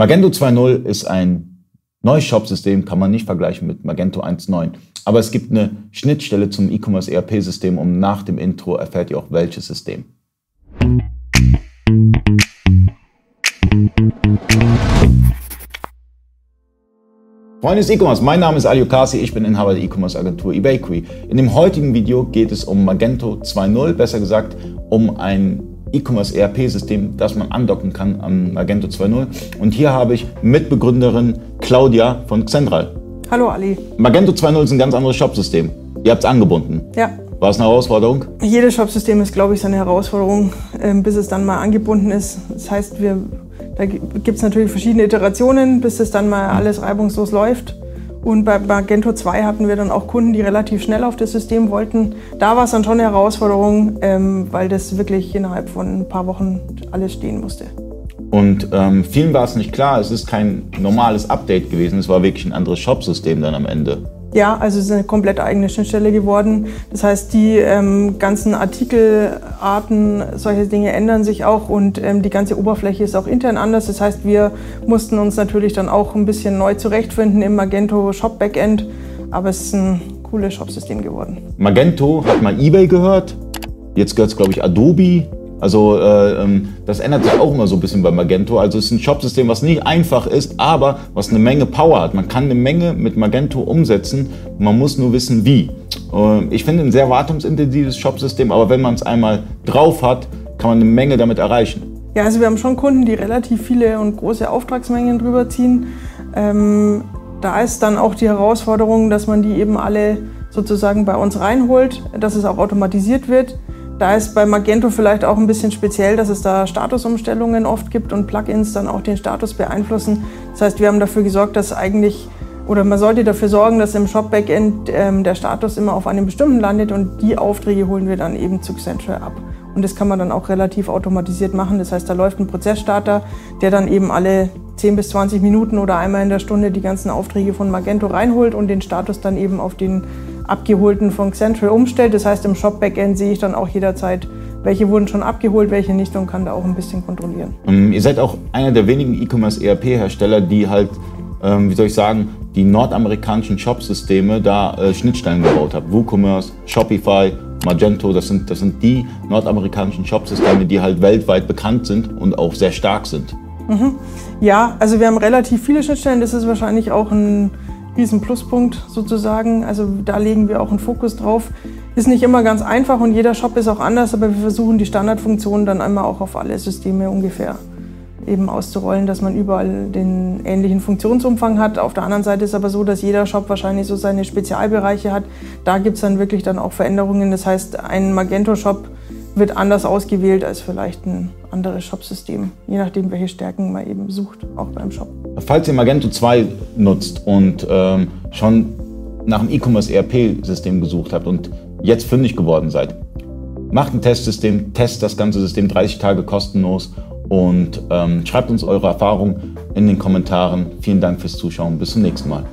Magento 2.0 ist ein neues Shop-System, kann man nicht vergleichen mit Magento 1.9. Aber es gibt eine Schnittstelle zum E-Commerce ERP-System und nach dem Intro erfährt ihr auch welches System. Freunde des E-Commerce, mein Name ist Ali Okasi, ich bin Inhaber der E-Commerce Agentur eBakery. In dem heutigen Video geht es um Magento 2.0, besser gesagt um ein E-Commerce ERP-System, das man andocken kann an Magento 2.0. Und hier habe ich Mitbegründerin Claudia von Xendral. Hallo Ali. Magento 2.0 ist ein ganz anderes Shop-System. Ihr habt es angebunden. Ja. War es eine Herausforderung? Jedes Shop-System ist, glaube ich, eine Herausforderung, ähm, bis es dann mal angebunden ist. Das heißt, wir da gibt es natürlich verschiedene Iterationen, bis es dann mal alles reibungslos läuft. Und bei Magento 2 hatten wir dann auch Kunden, die relativ schnell auf das System wollten. Da war es dann schon eine Herausforderung, ähm, weil das wirklich innerhalb von ein paar Wochen alles stehen musste. Und ähm, vielen war es nicht klar, es ist kein normales Update gewesen, es war wirklich ein anderes Shop-System dann am Ende. Ja, also es ist eine komplett eigene Schnittstelle geworden. Das heißt, die ähm, ganzen Artikelarten, solche Dinge ändern sich auch und ähm, die ganze Oberfläche ist auch intern anders. Das heißt, wir mussten uns natürlich dann auch ein bisschen neu zurechtfinden im Magento Shop Backend, aber es ist ein cooles Shopsystem geworden. Magento hat mal eBay gehört, jetzt gehört es glaube ich Adobe. Also äh, ähm, das ändert sich auch immer so ein bisschen bei Magento. Also es ist ein Shopsystem, was nicht einfach ist, aber was eine Menge Power hat. Man kann eine Menge mit Magento umsetzen, man muss nur wissen wie. Äh, ich finde ein sehr wartungsintensives Shopsystem, aber wenn man es einmal drauf hat, kann man eine Menge damit erreichen. Ja, also wir haben schon Kunden, die relativ viele und große Auftragsmengen drüber ziehen. Ähm, da ist dann auch die Herausforderung, dass man die eben alle sozusagen bei uns reinholt, dass es auch automatisiert wird. Da ist bei Magento vielleicht auch ein bisschen speziell, dass es da Statusumstellungen oft gibt und Plugins dann auch den Status beeinflussen. Das heißt, wir haben dafür gesorgt, dass eigentlich oder man sollte dafür sorgen, dass im Shop-Backend ähm, der Status immer auf einem bestimmten landet und die Aufträge holen wir dann eben zu Accenture ab. Und das kann man dann auch relativ automatisiert machen. Das heißt, da läuft ein Prozessstarter, der dann eben alle 10 bis 20 Minuten oder einmal in der Stunde die ganzen Aufträge von Magento reinholt und den Status dann eben auf den abgeholten von Central umstellt. Das heißt, im Shop-Backend sehe ich dann auch jederzeit, welche wurden schon abgeholt, welche nicht und kann da auch ein bisschen kontrollieren. Um, ähm, ihr seid auch einer der wenigen E-Commerce ERP-Hersteller, die halt, ähm, wie soll ich sagen, die nordamerikanischen Shop-Systeme da äh, Schnittstellen gebaut haben. WooCommerce, Shopify, Magento, das sind, das sind die nordamerikanischen Shop-Systeme, die halt weltweit bekannt sind und auch sehr stark sind. Mhm. Ja, also wir haben relativ viele Schnittstellen. Das ist wahrscheinlich auch ein riesen Pluspunkt sozusagen. Also da legen wir auch einen Fokus drauf. Ist nicht immer ganz einfach und jeder Shop ist auch anders, aber wir versuchen die Standardfunktionen dann einmal auch auf alle Systeme ungefähr eben auszurollen, dass man überall den ähnlichen Funktionsumfang hat. Auf der anderen Seite ist aber so, dass jeder Shop wahrscheinlich so seine Spezialbereiche hat. Da gibt es dann wirklich dann auch Veränderungen. Das heißt, ein Magento-Shop wird anders ausgewählt als vielleicht ein anderes Shop-System, je nachdem, welche Stärken man eben sucht, auch beim Shop. Falls ihr Magento 2 nutzt und ähm, schon nach einem E-Commerce ERP-System gesucht habt und jetzt fündig geworden seid, macht ein Testsystem, testet das ganze System 30 Tage kostenlos und ähm, schreibt uns eure Erfahrungen in den Kommentaren. Vielen Dank fürs Zuschauen. Bis zum nächsten Mal.